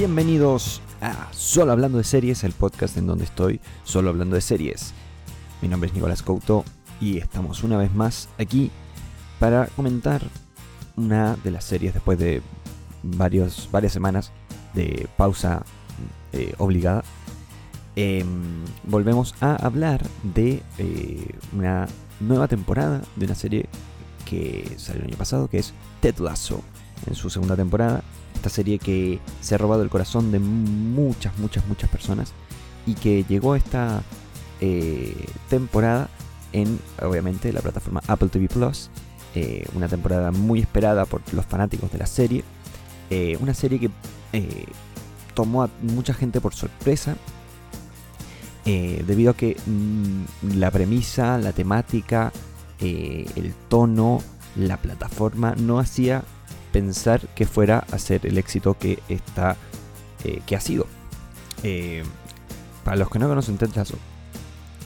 Bienvenidos a Solo Hablando de Series, el podcast en donde estoy solo hablando de series. Mi nombre es Nicolás Couto y estamos una vez más aquí para comentar una de las series después de varios, varias semanas de pausa eh, obligada. Em, volvemos a hablar de eh, una nueva temporada de una serie que salió el año pasado, que es Ted Lasso, en su segunda temporada. Esta serie que se ha robado el corazón de muchas, muchas, muchas personas y que llegó esta eh, temporada en, obviamente, la plataforma Apple TV Plus. Eh, una temporada muy esperada por los fanáticos de la serie. Eh, una serie que tomó a mucha gente por sorpresa. debido a que mm, la premisa, la temática, el tono, la plataforma no hacía pensar que fuera a ser el éxito que está eh, que ha sido. Eh, para los que no conocen Ted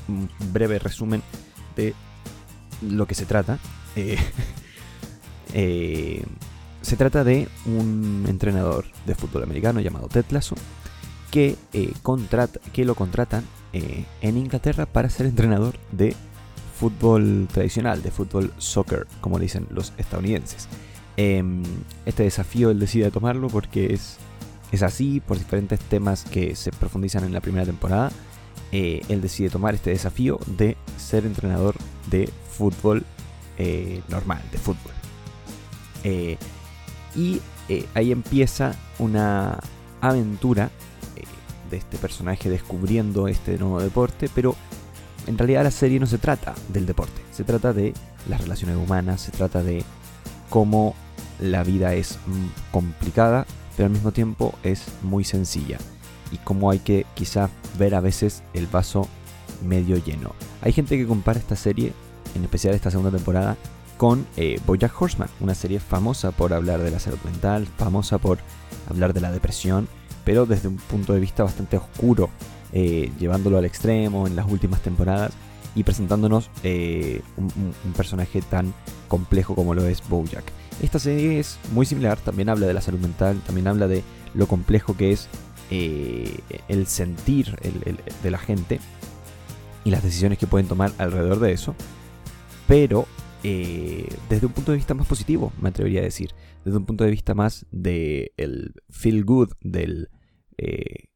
un breve resumen de lo que se trata. Eh, se trata de un entrenador de fútbol americano llamado Ted Lasso que, contrata, que lo contratan en Inglaterra para ser entrenador de fútbol tradicional, de fútbol soccer, como le dicen los estadounidenses. Em, este desafío él decide tomarlo porque es, es así, por diferentes temas que se profundizan en la primera temporada. Eh, él decide tomar este desafío de ser entrenador de fútbol eh, normal, de fútbol. Eh, y ahí empieza una aventura de este personaje descubriendo este nuevo deporte, pero en realidad la serie no se trata del deporte, se trata de las relaciones humanas, se trata de cómo la vida es mm, complicada, pero al mismo tiempo es muy sencilla. Y cómo hay que quizá ver a veces el vaso medio lleno. Hay gente que compara esta serie, en especial esta segunda temporada, con eh, Bojack Horseman, una serie famosa por hablar de la salud mental, famosa por hablar de la depresión, pero desde un punto de vista bastante oscuro, eh, llevándolo al extremo en las últimas temporadas y presentándonos eh, un, personaje tan complejo como lo es Bojack. Esta serie es muy similar, también habla de la salud mental, también habla de lo complejo que es eh, el sentir de la gente y las decisiones que pueden tomar alrededor de eso, pero eh, desde un punto de vista más positivo, me atrevería a decir, desde un punto de vista más del feel good, del eh,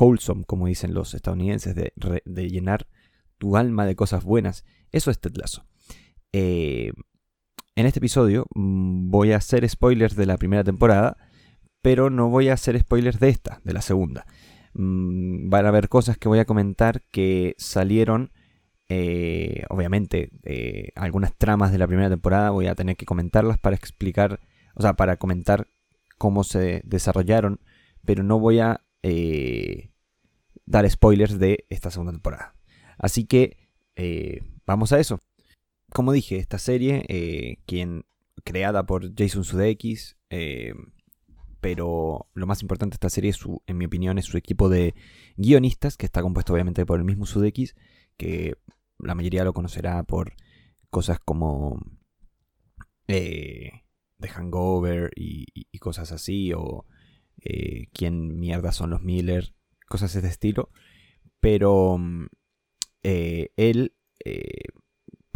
wholesome, como dicen los estadounidenses, de, llenar tu alma de cosas buenas. Eso es Ted Lasso. En este episodio mm, voy a hacer spoilers de la primera temporada, pero no voy a hacer spoilers de esta, de la segunda. Mm, van a haber cosas que voy a comentar que salieron, eh, obviamente, eh, algunas tramas de la primera temporada voy a tener que comentarlas para explicar, o sea, para comentar cómo se desarrollaron, pero no voy a eh, dar spoilers de esta segunda temporada. Así que vamos a eso como dije, esta serie, eh, quien creada por Jason Sudeikis, eh, pero lo más importante de esta serie, su, en mi opinión, es su equipo de guionistas, que está compuesto obviamente por el mismo Sudeikis, que la mayoría lo conocerá por cosas como eh, The Hangover y, cosas así, o quién mierda son los Miller, cosas de este estilo. Pero mm, él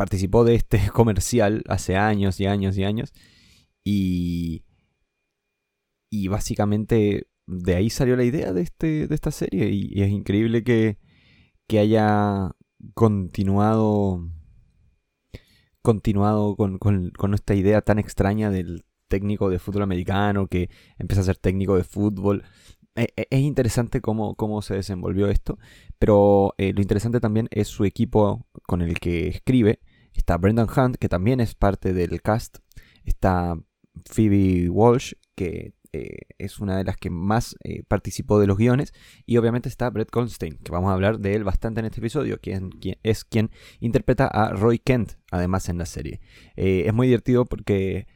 participó de este comercial hace años y años y años. Y, y básicamente de ahí salió la idea de, este, de esta serie. Y, es increíble que, que, haya continuado, continuado con, con, esta idea tan extraña del técnico de fútbol americano que empieza a ser técnico de fútbol. E, e, es interesante cómo, cómo se desenvolvió esto, pero eh, lo interesante también es su equipo con el que escribe, Está Brendan Hunt, que también es parte del cast. Está Phoebe Walsh, que eh, es una de las que más eh, participó de los guiones. Y obviamente está Brett Goldstein, que vamos a hablar de él bastante en este episodio, quien, es quien interpreta a Roy Kent, además en la serie. Eh, es muy divertido porque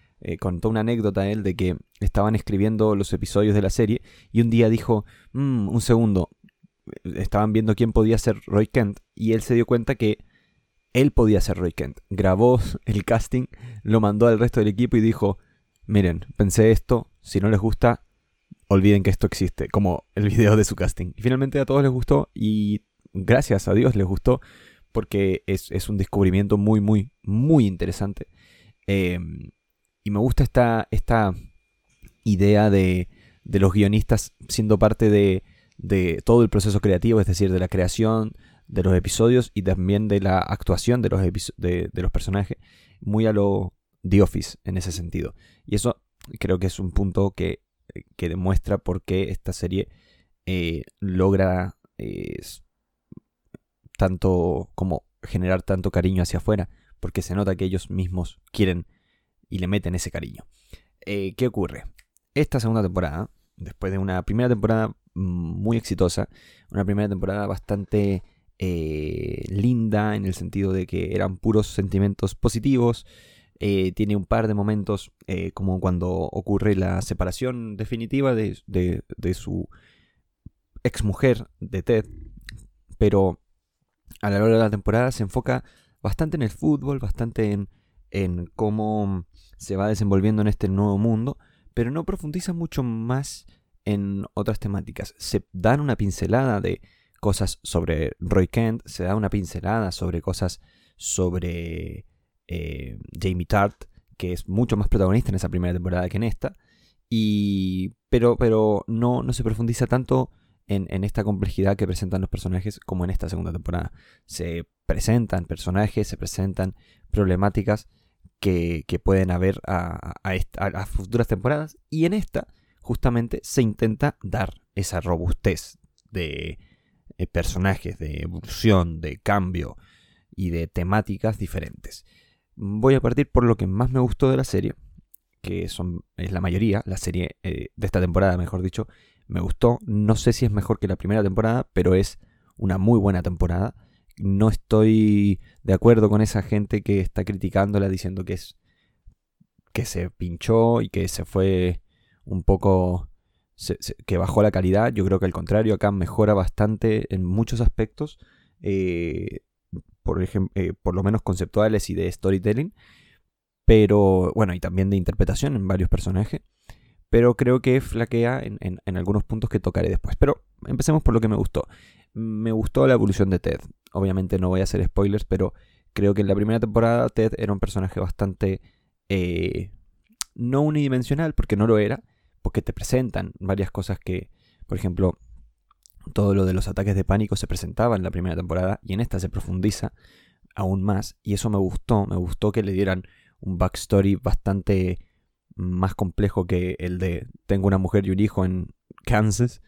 contó una anécdota él de que estaban escribiendo los episodios de la serie y un día dijo, mm, un segundo, estaban viendo quién podía ser Roy Kent y él se dio cuenta que él podía ser Roy Kent. Grabó el casting, lo mandó al resto del equipo y dijo, miren, pensé esto, si no les gusta, olviden que esto existe, como el video de su casting. Y finalmente a todos les gustó y gracias a Dios les gustó porque es, un descubrimiento muy, muy, muy interesante. Em, y me gusta esta, esta idea de, de los guionistas siendo parte de, de todo el proceso creativo, es decir, de la creación de los episodios y también de la actuación de los, de, los personajes, muy a lo The Office en ese sentido. Y eso creo que es un punto que, que demuestra por qué esta serie eh, logra tanto como generar tanto cariño hacia afuera, porque se nota que ellos mismos quieren y le meten ese cariño. Eh, ¿Qué ocurre? Esta segunda temporada, después de una primera temporada muy exitosa, una primera temporada bastante eh, linda en el sentido de que eran puros sentimientos positivos, eh, tiene un par de momentos como cuando ocurre la separación definitiva de, de, su exmujer, de Ted, pero a lo largo de la temporada se enfoca bastante en el fútbol, bastante en, en cómo se va desenvolviendo en este nuevo mundo, pero no profundiza mucho más en otras temáticas. Se dan una pincelada de cosas sobre Roy Kent, se da una pincelada sobre cosas sobre eh, Jamie Tart, que es mucho más protagonista en esa primera temporada que en esta, y, pero, pero no, no se profundiza tanto en, esta complejidad que presentan los personajes como en esta segunda temporada. Se presentan personajes, se presentan problemáticas que, pueden haber a, a, futuras temporadas y en esta justamente se intenta dar esa robustez de eh, personajes, de evolución, de cambio y de temáticas diferentes. Voy a partir por lo que más me gustó de la serie, que son, es la mayoría, la serie eh, de esta temporada, mejor dicho, me gustó. No sé si es mejor que la primera temporada, pero es una muy buena temporada. No estoy de acuerdo con esa gente que está criticándola diciendo que es que se pinchó y que se fue un poco que bajó la calidad. Yo creo que al contrario, acá mejora bastante en muchos aspectos, eh, por, ejemplo, eh, por lo menos conceptuales y de storytelling, pero bueno, y también de interpretación en varios personajes pero creo que flaquea en, algunos puntos que tocaré después. Pero empecemos por lo que me gustó. Me gustó la evolución de Ted. Obviamente no voy a hacer spoilers, pero creo que en la primera temporada Ted era un personaje bastante... Eh, no unidimensional, porque no lo era, porque te presentan varias cosas que, por ejemplo, todo lo de los ataques de pánico se presentaba en la primera temporada y en esta se profundiza aún más y eso me gustó, me gustó que le dieran un backstory bastante más complejo que el de tengo una mujer y un hijo en Kansas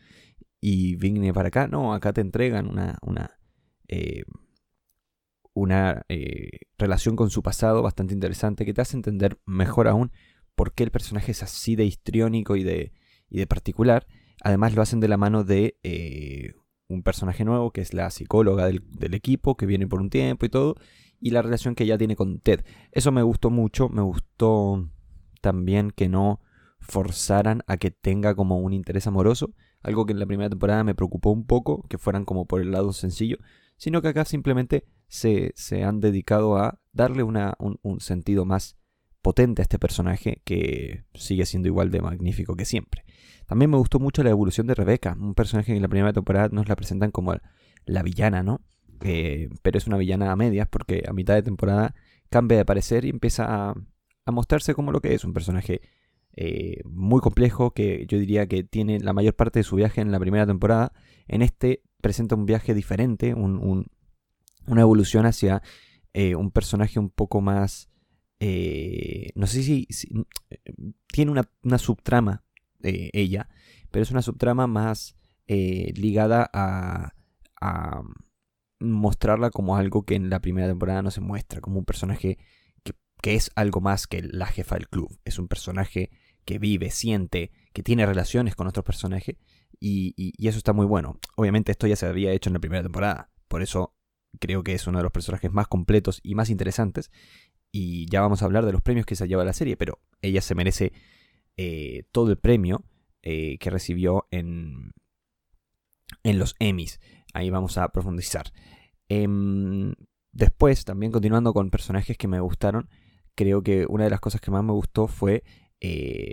y vine para acá. No, acá te entregan una, una, eh, una eh, relación con su pasado bastante interesante que te hace entender mejor aún por qué el personaje es así de histriónico y de, y de particular. Además lo hacen de la mano de eh, un personaje nuevo que es la psicóloga del, equipo que viene por un tiempo y todo. Y la relación que ella tiene con Ted. Eso me gustó mucho, me gustó también que no forzaran a que tenga como un interés amoroso, algo que en la primera temporada me preocupó un poco, que fueran como por el lado sencillo, sino que acá simplemente se, se han dedicado a darle una, un, sentido más potente a este personaje que sigue siendo igual de magnífico que siempre. También me gustó mucho la evolución de Rebeca, un personaje que en la primera temporada nos la presentan como la villana, ¿no? Eh, pero es una villana a medias porque a mitad de temporada cambia de parecer y empieza a, mostrarse como lo que es, un personaje eh, muy complejo que yo diría que tiene la mayor parte de su viaje en la primera temporada. En este presenta un viaje diferente, una evolución hacia eh, un personaje un poco más... Eh, no sé si, tiene una, subtrama ella, pero es una subtrama más ligada a, a mostrarla como algo que en la primera temporada no se muestra, como un personaje que es algo más que la jefa del club. Es un personaje que vive, siente, que tiene relaciones con otros personajes y, eso está muy bueno. Obviamente esto ya se había hecho en la primera temporada, por eso creo que es uno de los personajes más completos y más interesantes. Y ya vamos a hablar de los premios que se lleva la serie, pero ella se merece eh, todo el premio eh, que recibió en, en los Emmys. Ahí vamos a profundizar. Em, después, también continuando con personajes que me gustaron, creo que una de las cosas que más me gustó fue eh,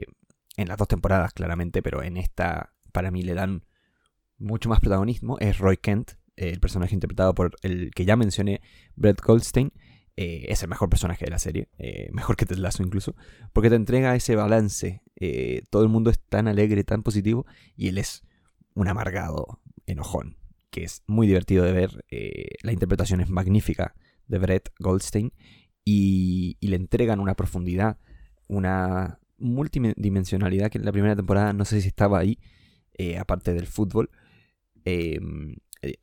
en las dos temporadas claramente, pero en esta para mí le dan mucho más protagonismo, es Roy Kent, el personaje interpretado por el que ya mencioné, Brett Goldstein. Eh, es el mejor personaje de la serie, eh, mejor que Ted Lasso incluso, porque te entrega ese balance. Eh, todo el mundo es tan alegre, tan positivo, y él es un amargado enojón, que es muy divertido de ver. la interpretación es magnífica de Brett Goldstein y, le entregan una profundidad, una multidimensionalidad que en la primera temporada no sé si estaba ahí, aparte del fútbol. Te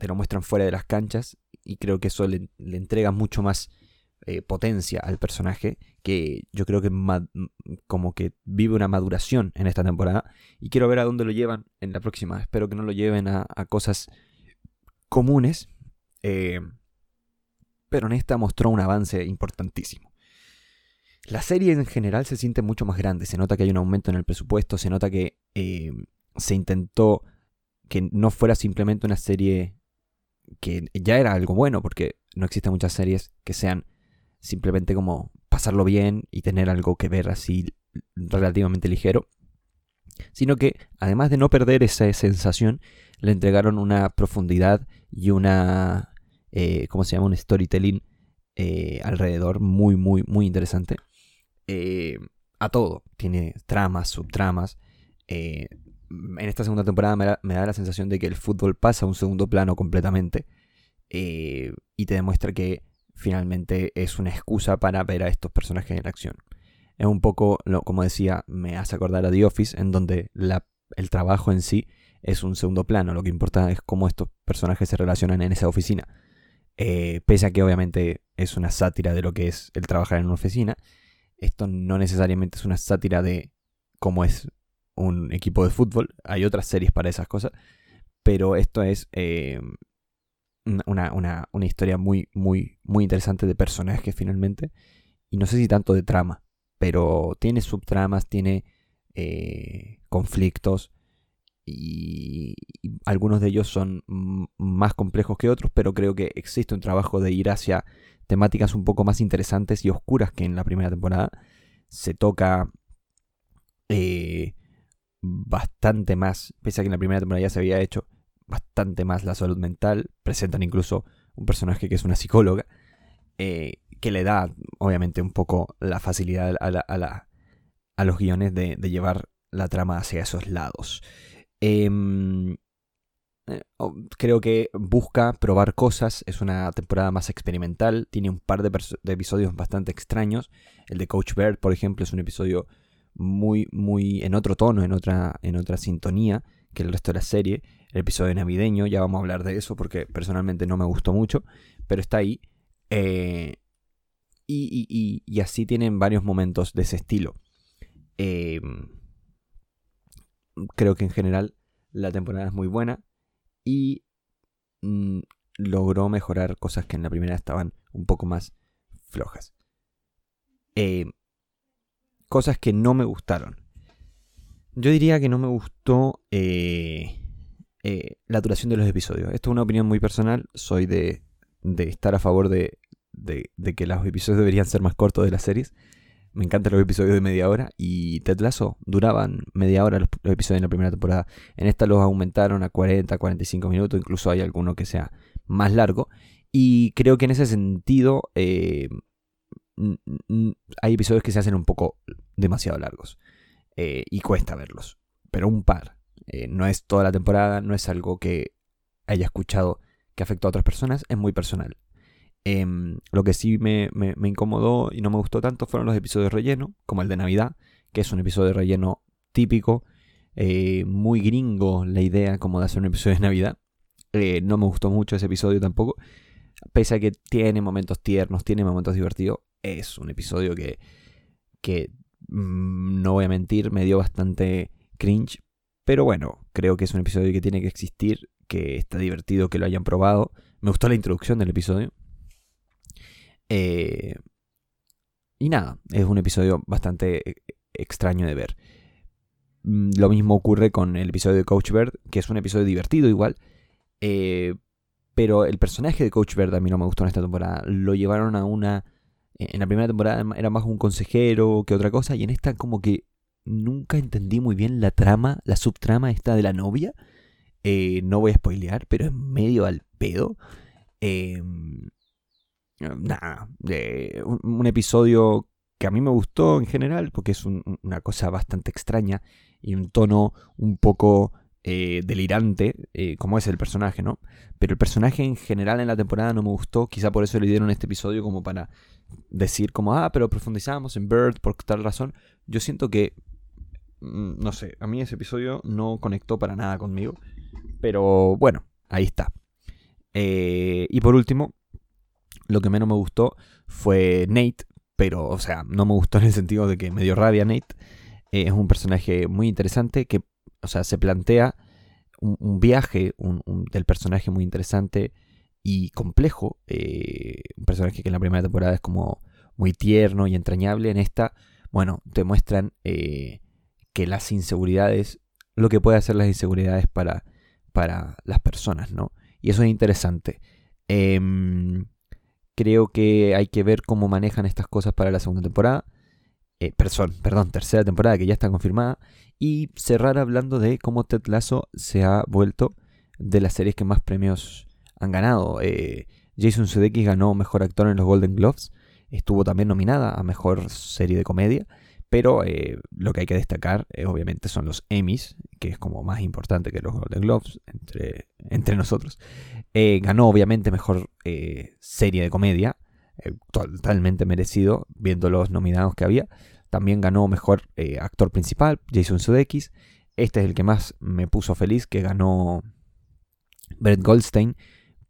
lo muestran fuera de las canchas y creo que eso le entrega mucho más eh, potencia al personaje que yo creo que como que vive una maduración en esta temporada y quiero ver a dónde lo llevan en la próxima. Espero que no lo lleven a, cosas comunes, eh, pero en esta mostró un avance importantísimo. La serie en general se siente mucho más grande, se nota que hay un aumento en el presupuesto, se nota que eh, se intentó que no fuera simplemente una serie que ya era algo bueno, porque no existen muchas series que sean simplemente como pasarlo bien y tener algo que ver así relativamente ligero, sino que además de no perder esa sensación, le entregaron una profundidad y una, eh, ¿cómo se llama? Un storytelling eh, alrededor muy, muy, muy interesante. Eh, a todo, tiene tramas, subtramas. en esta segunda temporada me da, me da, la sensación de que el fútbol pasa a un segundo plano completamente y te demuestra que finalmente es una excusa para ver a estos personajes en acción. Es un poco, como decía, me hace acordar a The Office, en donde el trabajo en sí es un segundo plano. Lo que importa es cómo estos personajes se relacionan en esa oficina. Eh, pese a que obviamente es una sátira de lo que es el trabajar en una oficina, esto no necesariamente es una sátira de cómo es un equipo de fútbol. Hay otras series para esas cosas. Pero esto es eh, una, una, una, historia muy, muy, muy interesante de personajes finalmente. Y no sé si tanto de trama, pero tiene subtramas, tiene eh, conflictos. Y, algunos de ellos son más complejos que otros, pero creo que existe un trabajo de ir hacia temáticas un poco más interesantes y oscuras que en la primera temporada. Se toca eh, bastante más, pese a que en la primera temporada ya se había hecho, bastante más la salud mental. Presentan incluso un personaje que es una psicóloga, eh, que le da, obviamente, un poco la facilidad a, los guiones de, llevar la trama hacia esos lados. Em, eh, creo que busca probar cosas, es una temporada más experimental, tiene un par de, de, episodios bastante extraños. El de Coach Bird, por ejemplo, es un episodio muy, muy en otro tono, en otra, en otra sintonía que el resto de la serie el episodio navideño, ya vamos a hablar de eso porque personalmente no me gustó mucho, pero está ahí. Eh, y, así tienen varios momentos de ese estilo. Em, creo que en general la temporada es muy buena y mm, logró mejorar cosas que en la primera estaban un poco más flojas. Em, cosas que no me gustaron. Yo diría que no me gustó eh, eh, la duración de los episodios. Esto es una opinión muy personal. Soy de, estar a favor de, que los episodios deberían ser más cortos de las series. Me encantan los episodios de media hora y Ted Lasso duraban media hora los, episodios en la primera temporada. En esta los aumentaron a 40, 45 minutos, incluso hay alguno que sea más largo. Y creo que en ese sentido eh, hay episodios que se hacen un poco demasiado largos eh, y cuesta verlos, pero un par. Eh, no es toda la temporada, no es algo que haya escuchado que afectó a otras personas, es muy personal. Em, lo que sí me, incomodó y no me gustó tanto fueron los episodios relleno, como el de Navidad, que es un episodio relleno típico, eh, muy gringo la idea como de hacer un episodio de Navidad. No me gustó mucho ese episodio tampoco, pese a que tiene momentos tiernos, tiene momentos divertidos, es un episodio que, que no voy a mentir, me dio bastante cringe, pero bueno, creo que es un episodio que tiene que existir, que está divertido que lo hayan probado. Me gustó la introducción del episodio. Eh, y nada, es un episodio bastante e-, extraño de ver. Mm, lo mismo ocurre con el episodio de Coach Bird, que es un episodio divertido igual. Eh, pero el personaje de Coach Bird a mí no me gustó en esta temporada. Lo llevaron a una... En la primera temporada era más un consejero que otra cosa. Y en esta como que nunca entendí muy bien la trama, la subtrama esta de la novia. Eh, no voy a spoilear, pero es medio al pedo. Em, nada, un, episodio que a mí me gustó en general, porque es una cosa bastante extraña y un tono un poco eh, delirante, eh, como es el personaje, ¿no? Pero el personaje en general en la temporada no me gustó, quizá por eso le dieron este episodio como para decir como, ah, pero profundizamos en Bird por tal razón. Yo siento que, mm, no sé, a mí ese episodio no conectó para nada conmigo, pero bueno, ahí está. Eh, y por último, lo que menos me gustó fue Nate, pero, o sea, no me gustó en el sentido de que me dio rabia Nate. Es un personaje muy interesante que, o sea, se plantea un, viaje del personaje muy interesante y complejo. Eh, un personaje que en la primera temporada es como muy tierno y entrañable. En esta, bueno, te muestran eh, que las inseguridades, lo que puede hacer las inseguridades para, para las personas, ¿no? Y eso es interesante. Em, Creo que hay que ver cómo manejan estas cosas para la segunda temporada. Eh, perdón, perdón, tercera temporada que ya está confirmada. Y cerrar hablando de cómo Ted Lasso se ha vuelto de las series que más premios han ganado. Eh, Jason Sudeikis ganó Mejor Actor en los Golden Globes. Estuvo también nominada a Mejor Serie de Comedia. Pero eh, lo que hay que destacar, obviamente, son los Emmys, que es como más importante que los Golden Globes entre, entre nosotros. Eh, ganó obviamente mejor eh, serie de comedia, eh, totalmente merecido, viendo los nominados que había. También ganó mejor actor principal, Jason Sudeikis. Este es el que más me puso feliz, que ganó Brett Goldstein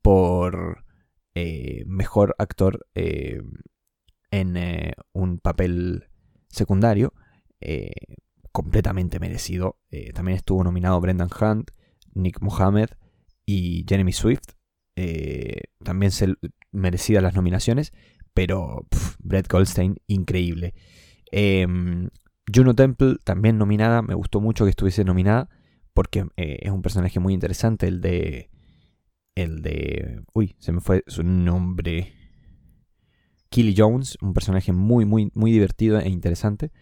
por mejor actor en un papel secundario. completamente merecido. también estuvo nominado Brendan Hunt, Nick Mohammed y Jeremy Swift. Eh, también se merecía las nominaciones, pero Brett Goldstein, increíble. Em, Juno Temple, también nominada, me gustó mucho que estuviese nominada, porque eh, es un personaje muy interesante, el de... El de... Uy, se me fue su nombre. Killy Jones, un personaje muy, muy, muy divertido e interesante,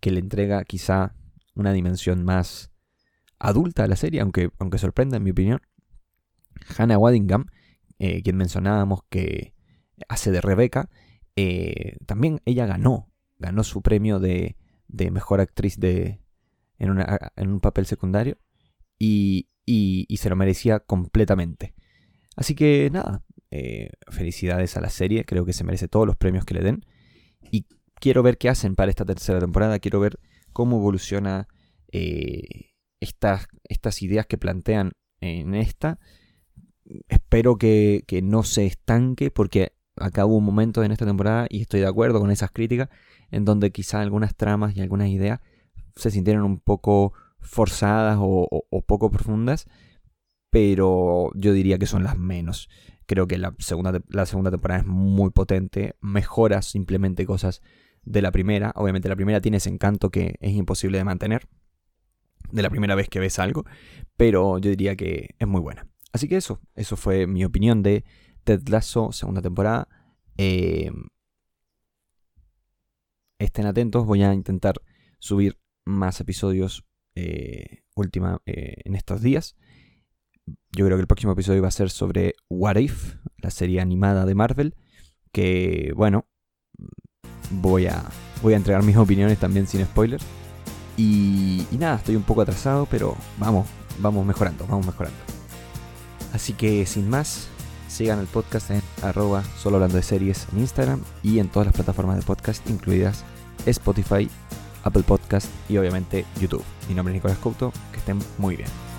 que le entrega quizá una dimensión más adulta a la serie, aunque, aunque sorprenda en mi opinión. Hannah Waddingham, eh, quien mencionábamos que hace de Rebeca, eh, también ella ganó, ganó su premio de, mejor actriz de, en, un papel secundario y, se lo merecía completamente. Así que nada, eh, felicidades a la serie, creo que se merece todos los premios que le den y quiero ver qué hacen para esta tercera temporada, quiero ver cómo evoluciona estas, estas ideas que plantean en esta espero que, no se estanque porque acá hubo un momento en esta temporada y estoy de acuerdo con esas críticas en donde quizá algunas tramas y algunas ideas se sintieron un poco forzadas o, poco profundas, pero yo diría que son las menos. Creo que la segunda, la segunda temporada es muy potente, mejora simplemente cosas de la primera. Obviamente la primera tiene ese encanto que es imposible de mantener de la primera vez que ves algo, pero yo diría que es muy buena. Así que eso, eso fue mi opinión de Ted Lasso, segunda temporada. Em, estén atentos, voy a intentar subir más episodios eh, última, eh, en estos días. Yo creo que el próximo episodio va a ser sobre What If, la serie animada de Marvel. Que bueno, voy a, voy a entregar mis opiniones también sin spoilers. Y, y nada, estoy un poco atrasado, pero vamos, vamos mejorando, vamos mejorando. Así que sin más, sigan el podcast en arroba solo hablando de series en Instagram y en todas las plataformas de podcast, incluidas Spotify, Apple Podcast y obviamente YouTube. Mi nombre es Nicolás Couto, que estén muy bien.